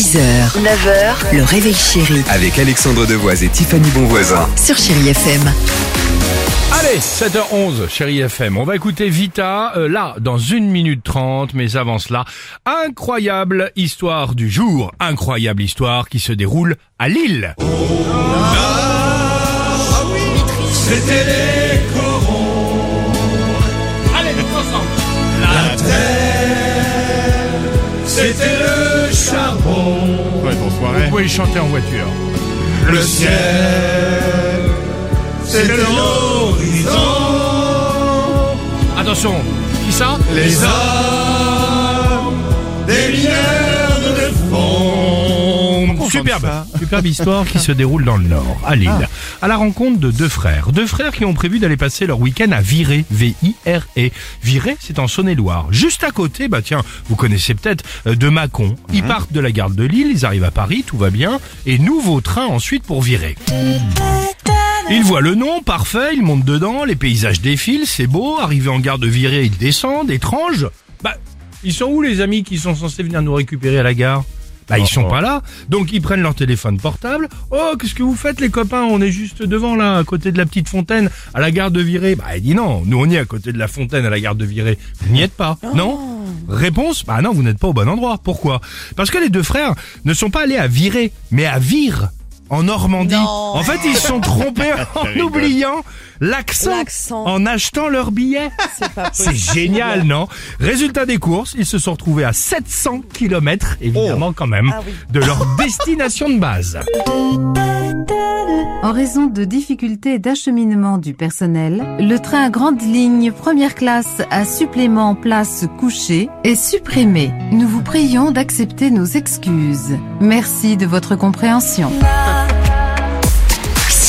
6h, 9h, le réveil chéri Avec Alexandre Devoise et Tiffany Bonvoisin. sur Chérie FM. Allez, 7h11, chérie FM. On va écouter Vita, euh, là, dans une minute trente, mais avant cela, incroyable histoire du jour. Incroyable histoire qui se déroule à Lille. C'était C'était le charbon. Vous pouvez chanter en voiture. Le ciel. C'était l'horizon. Attention, qui ça? Les armes Superbe, superbe histoire qui se déroule dans le Nord, à Lille, à la rencontre de deux frères. Deux frères qui ont prévu d'aller passer leur week-end à Viré, V-I-R-E. Viré, c'est en Saône-et-Loire. Juste à côté, bah tiens, vous connaissez peut-être euh, de Mâcon. Ils partent de la gare de Lille, ils arrivent à Paris, tout va bien, et nouveau train ensuite pour Viré. Ils voient le nom, parfait, ils montent dedans, les paysages défilent, c'est beau, arrivés en gare de Viré, ils descendent, étrange. Bah, ils sont où les amis qui sont censés venir nous récupérer à la gare? Bah ils sont pas là, donc ils prennent leur téléphone portable. Oh qu'est-ce que vous faites les copains? On est juste devant là, à côté de la petite fontaine, à la gare de Viré. Bah il dit non, nous on est à côté de la fontaine à la gare de Viré. Vous n'y êtes pas, non? Réponse? Bah non, vous n'êtes pas au bon endroit. Pourquoi? Parce que les deux frères ne sont pas allés à Viré, mais à Vire. En Normandie. En fait, ils se sont trompés en oubliant l'accent L'accent. en achetant leur billet. C'est génial, non? Résultat des courses, ils se sont retrouvés à 700 km, évidemment quand même, Ah oui. de leur destination de base. En raison de difficultés d'acheminement du personnel, le train à grande ligne première classe à supplément place couchée est supprimé. Nous vous prions d'accepter nos excuses. Merci de votre compréhension.